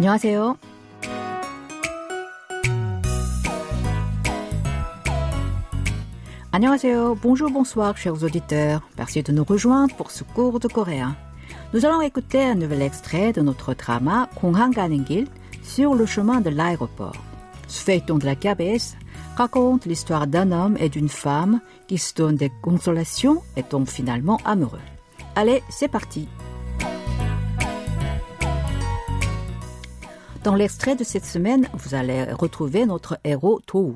안녕하세요. 안녕하세요. Bonjour, bonsoir, chers auditeurs. Merci de nous rejoindre pour ce cours de coréen. Nous allons écouter un nouvel extrait de notre drama 공항 가는 길 sur le chemin de l'aéroport. Ce feuilleton de la KBS raconte l'histoire d'un homme et d'une femme qui se donnent des consolations et tombent finalement amoureux. Allez, c'est parti. Dans l'extrait de cette semaine, vous allez retrouver notre héros Tou.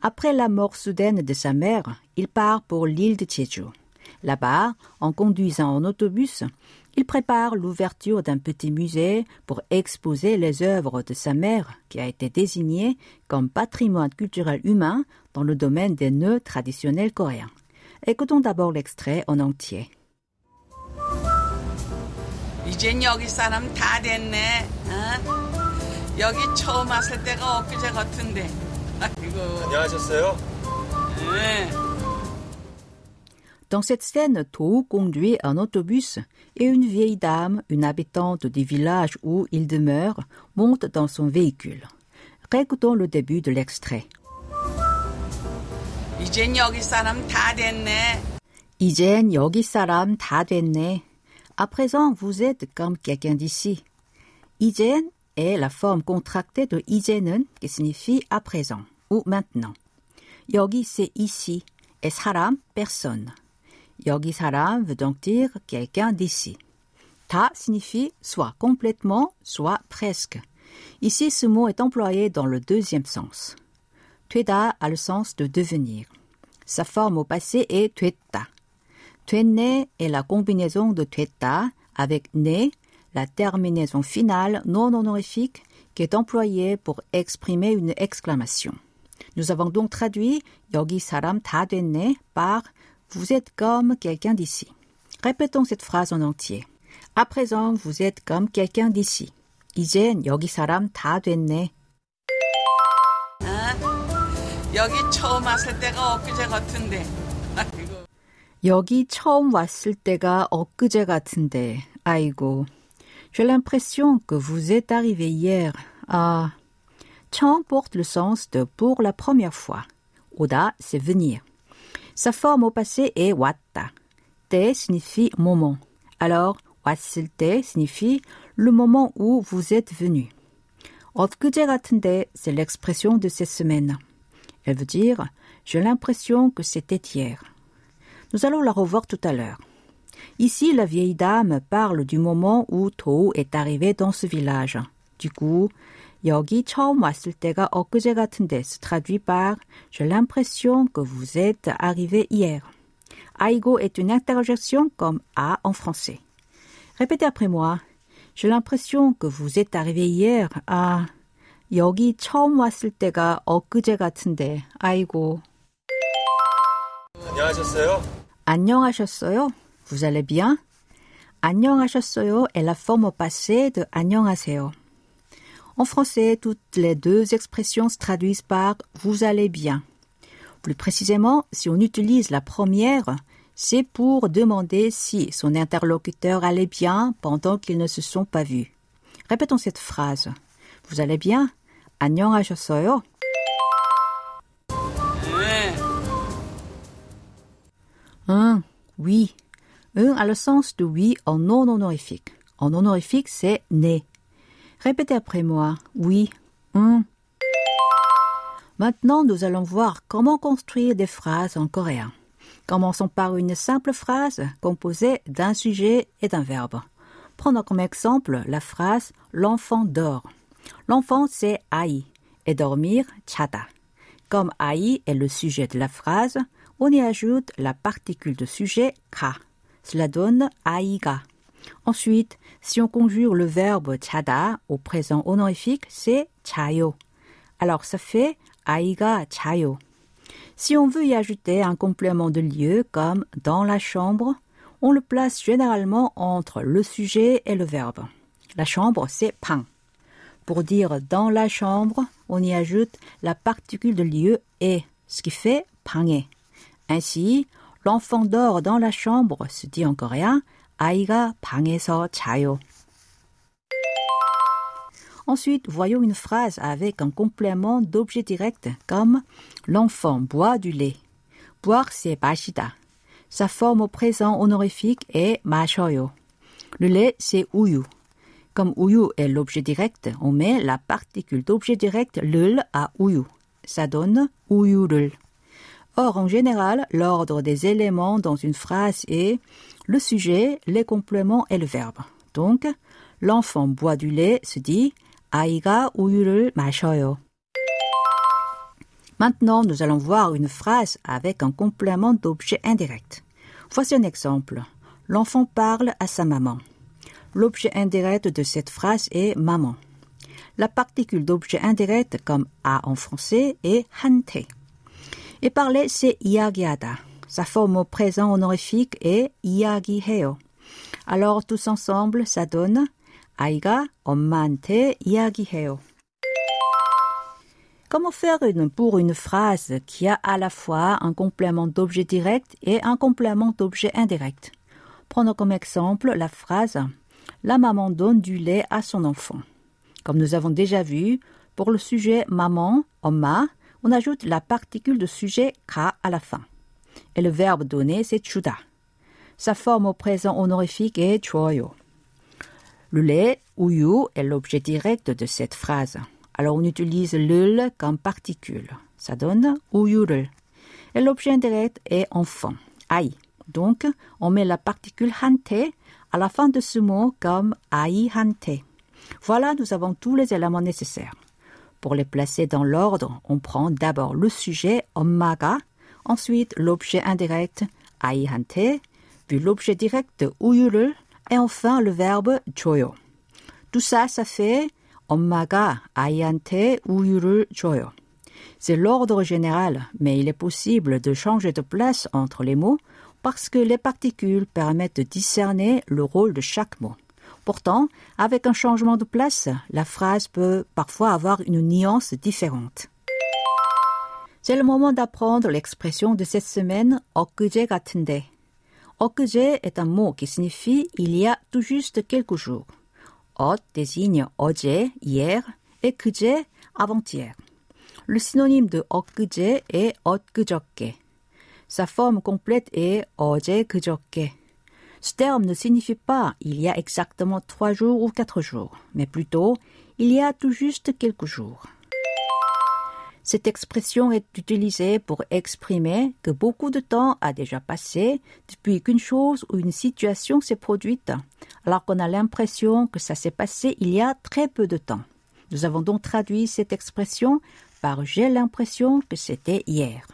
Après la mort soudaine de sa mère, il part pour l'île de Jeju. Là-bas, en conduisant en autobus, il prépare l'ouverture d'un petit musée pour exposer les œuvres de sa mère, qui a été désignée comme patrimoine culturel humain dans le domaine des nœuds traditionnels coréens. Écoutons d'abord l'extrait en entier. 이젠 여기 사람 다 됐네. 어? 여기 처음 왔을 때가 엊그제 같은데. 아이고. 안녕하셨어요? 네. Dans cette scène, Tou conduit un autobus et une vieille dame, une habitante du village où il demeure, monte dans son véhicule. Récoutons le début de l'extrait. 이젠 여기 사람 다 됐네. 이젠 여기 사람 다 됐네. À présent, vous êtes comme quelqu'un d'ici. 이젠 est la forme contractée de 이제는 qui signifie à présent ou maintenant. 여기 c'est ici et 사람 personne. 여기 사람 veut donc dire quelqu'un d'ici. 다 signifie soit complètement, soit presque. Ici, ce mot est employé dans le deuxième sens. 되다 a le sens de devenir. Sa forme au passé est 됐다. 됐네 est la combinaison de 됐다 avec né, la terminaison finale non honorifique qui est employée pour exprimer une exclamation. Nous avons donc traduit 여기 사람 다 됐네 par vous êtes comme quelqu'un d'ici. Répétons cette phrase en entier. À présent, vous êtes comme quelqu'un d'ici. 이젠 여기 사람 다 됐네. 어? 여기 처음 왔을 때가 엊그제 같은데. 아이고. 여기 처음 왔을 때가 엊그제 같은데. 아이고. J'ai l'impression que vous êtes arrivé hier. Ah. 처음 porte le sens de pour la première fois. 오다, c'est venir. Sa forme au passé est 왔다. 때 signifie moment. Alors, 왔을 때 signifie le moment où vous êtes venu. 엊그제 같은데, c'est l'expression de cette semaine. Elle veut dire j'ai l'impression que c'était hier. Nous allons la revoir tout à l'heure. Ici, la vieille dame parle du moment où To est arrivé dans ce village. Du coup, 여기 처음 왔을 때가 엊그제 같은데 se traduit par j'ai l'impression que vous êtes arrivé hier. 아이고 est une interjection comme à en français. Répétez après moi. J'ai l'impression que vous êtes arrivé hier. 아, 여기 처음 왔을 때가 엊그제 같은데. 아이고. 안녕하셨어요? 안녕하셨어요? Vous allez bien? 안녕하셨어요 est la forme au passé de 안녕하세요. En français, toutes les deux expressions se traduisent par vous allez bien. Plus précisément, si on utilise la première, c'est pour demander si son interlocuteur allait bien pendant qu'ils ne se sont pas vus. Répétons cette phrase. Vous allez bien? 안녕하셨어요? 네. Un, oui. Un a le sens de oui en non honorifique. En honorifique, c'est né. Répétez après moi. Oui. Un. Maintenant, nous allons voir comment construire des phrases en coréen. Commençons par une simple phrase composée d'un sujet et d'un verbe. Prenons comme exemple la phrase l'enfant dort. L'enfant c'est aï et dormir chada. Comme aï est le sujet de la phrase, on y ajoute la particule de sujet ka. Cela donne aïga. Ensuite, si on conjure le verbe chada au présent honorifique, c'est chayo. Alors ça fait aïga chayo. Si on veut y ajouter un complément de lieu comme dans la chambre, on le place généralement entre le sujet et le verbe. La chambre, c'est pang. Pour dire dans la chambre, on y ajoute la particule de lieu et, ce qui fait pangé. Ainsi, l'enfant dort dans la chambre se dit en coréen 아이가 방에서 자요. Ensuite, voyons une phrase avec un complément d'objet direct comme l'enfant boit du lait. Boire, c'est 마시다. Sa forme au présent honorifique est 마셔요. Le lait, c'est 우유. Comme 우유 est l'objet direct, on met la particule d'objet direct 를 à 우유. Ça donne 우유를. Or, en général, l'ordre des éléments dans une phrase est le sujet, les compléments et le verbe. Donc, l'enfant boit du lait se dit 아이가 우유를 마셔요. Maintenant, nous allons voir une phrase avec un complément d'objet indirect. Voici un exemple. L'enfant parle à sa maman. L'objet indirect de cette phrase est maman. La particule d'objet indirect comme a en français est 한테. Et parler, c'est 이야기하다. Sa forme au présent honorifique est 이야기해요. Alors, tous ensemble, ça donne 아이가 엄마한테 이야기해요. Comment faire une, pour une phrase qui a à la fois un complément d'objet direct et un complément d'objet indirect Prenons comme exemple la phrase La maman donne du lait à son enfant. Comme nous avons déjà vu, pour le sujet maman, 엄마, on ajoute la particule de sujet ka à la fin. Et le verbe donné, c'est chuda. Sa forme au présent honorifique est choyo. Le lait, uyu, est l'objet direct de cette phrase. Alors on utilise l'ul comme particule. Ça donne uyurul. Et l'objet indirect est enfant, ai. Donc on met la particule hante à la fin de ce mot comme ai hante. Voilà, nous avons tous les éléments nécessaires. Pour les placer dans l'ordre, on prend d'abord le sujet 엄마가, ensuite l'objet indirect 아이한테, puis l'objet direct 우유를 et enfin le verbe 줘요. Tout ça, ça fait 엄마가 아이한테 우유를 줘요. C'est l'ordre général, mais il est possible de changer de place entre les mots parce que les particules permettent de discerner le rôle de chaque mot. Pourtant, avec un changement de place, la phrase peut parfois avoir une nuance différente. C'est le moment d'apprendre l'expression de cette semaine 엊그제 같은데. 엊그제 est un mot qui signifie il y a tout juste quelques jours. 엇 désigne 어제, hier, et 그제, avant-hier. Le synonyme de 엊그제 est 엊그저께. Sa forme complète est 어제 그저께. Ce terme ne signifie pas il y a exactement trois jours ou quatre jours, mais plutôt il y a tout juste quelques jours. Cette expression est utilisée pour exprimer que beaucoup de temps a déjà passé depuis qu'une chose ou une situation s'est produite, alors qu'on a l'impression que ça s'est passé il y a très peu de temps. Nous avons donc traduit cette expression par j'ai l'impression que c'était hier.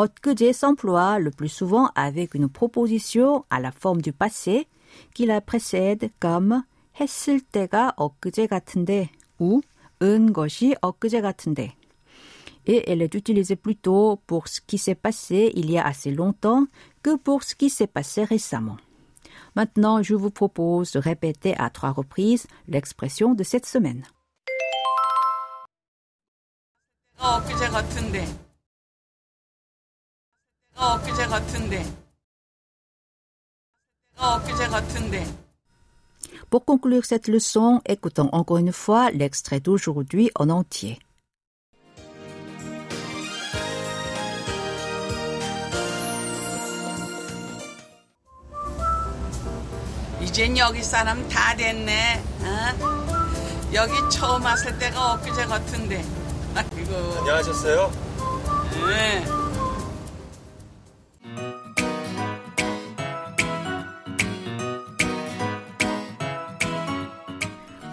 엊그제 s'emploie le plus souvent avec une proposition à la forme du passé qui la précède comme 했을 때가 엊그제 같은데 ou 은 것이 엊그제 같은데. Et elle est utilisée plutôt pour ce qui s'est passé il y a assez longtemps que pour ce qui s'est passé récemment. Maintenant, je vous propose de répéter à trois reprises l'expression de cette semaine. 엊그제 같은데. 엊그제 같은데. 엊그제 같은데. Pour conclure cette leçon, écoutons encore une fois l'extrait d'aujourd'hui en entier. 이젠 여기 사람 다 됐네. 어? 여기 처음 왔을 때가 엊그제 같은데. 아이고. 안녕하셨어요? 네.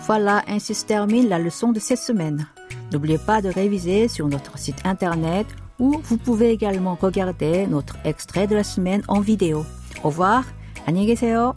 Voilà, ainsi se termine la leçon de cette semaine. N'oubliez pas de réviser sur notre site internet où vous pouvez également regarder notre extrait de la semaine en vidéo. Au revoir, 안녕히 계세요.